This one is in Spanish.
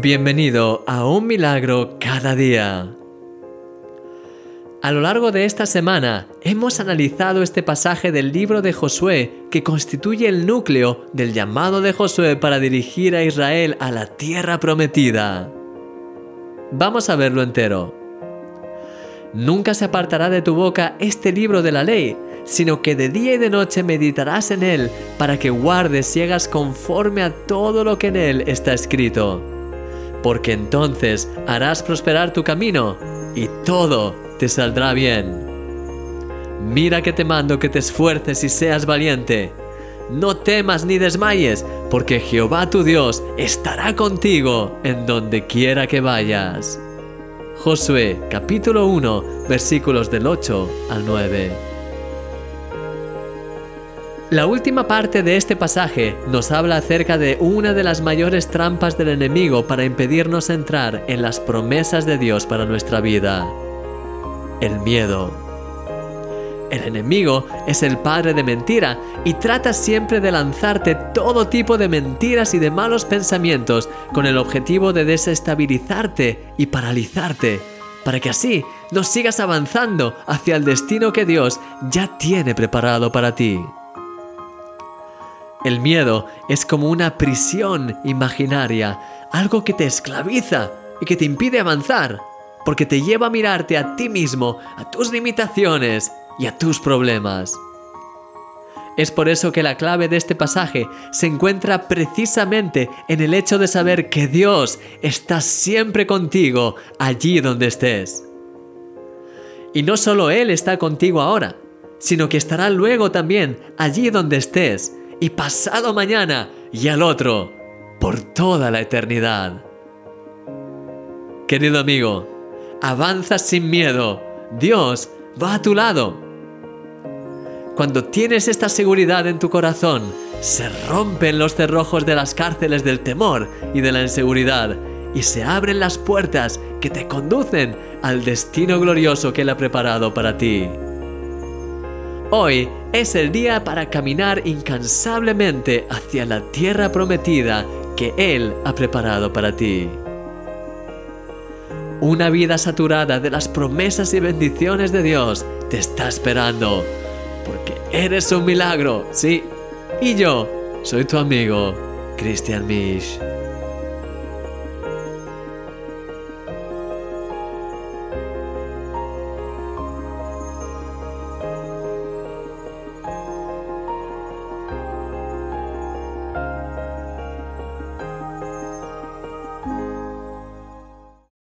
Bienvenido a Un Milagro cada día. A lo largo de esta semana hemos analizado este pasaje del libro de Josué que constituye el núcleo del llamado de Josué para dirigir a Israel a la tierra prometida. Vamos a verlo entero. Nunca se apartará de tu boca este libro de la ley, sino que de día y de noche meditarás en él para que guardes y hagas conforme a todo lo que en él está escrito. Porque entonces harás prosperar tu camino y todo te saldrá bien. Mira que te mando que te esfuerces y seas valiente. No temas ni desmayes, porque Jehová tu Dios estará contigo en donde quiera que vayas. Josué capítulo 1 versículos del 8 al 9. La última parte de este pasaje nos habla acerca de una de las mayores trampas del enemigo para impedirnos entrar en las promesas de Dios para nuestra vida. El miedo. El enemigo es el padre de mentira y trata siempre de lanzarte todo tipo de mentiras y de malos pensamientos con el objetivo de desestabilizarte y paralizarte, para que así no sigas avanzando hacia el destino que Dios ya tiene preparado para ti. El miedo es como una prisión imaginaria, algo que te esclaviza y que te impide avanzar, porque te lleva a mirarte a ti mismo, a tus limitaciones y a tus problemas. Es por eso que la clave de este pasaje se encuentra precisamente en el hecho de saber que Dios está siempre contigo allí donde estés. Y no solo Él está contigo ahora, sino que estará luego también allí donde estés y pasado mañana y al otro por toda la eternidad. Querido amigo, avanza sin miedo. Dios va a tu lado. Cuando tienes esta seguridad en tu corazón, se rompen los cerrojos de las cárceles del temor y de la inseguridad y se abren las puertas que te conducen al destino glorioso que Él ha preparado para ti. Hoy es el día para caminar incansablemente hacia la tierra prometida que Él ha preparado para ti. Una vida saturada de las promesas y bendiciones de Dios te está esperando porque eres un milagro, sí. Y yo soy tu amigo, Christian Misch.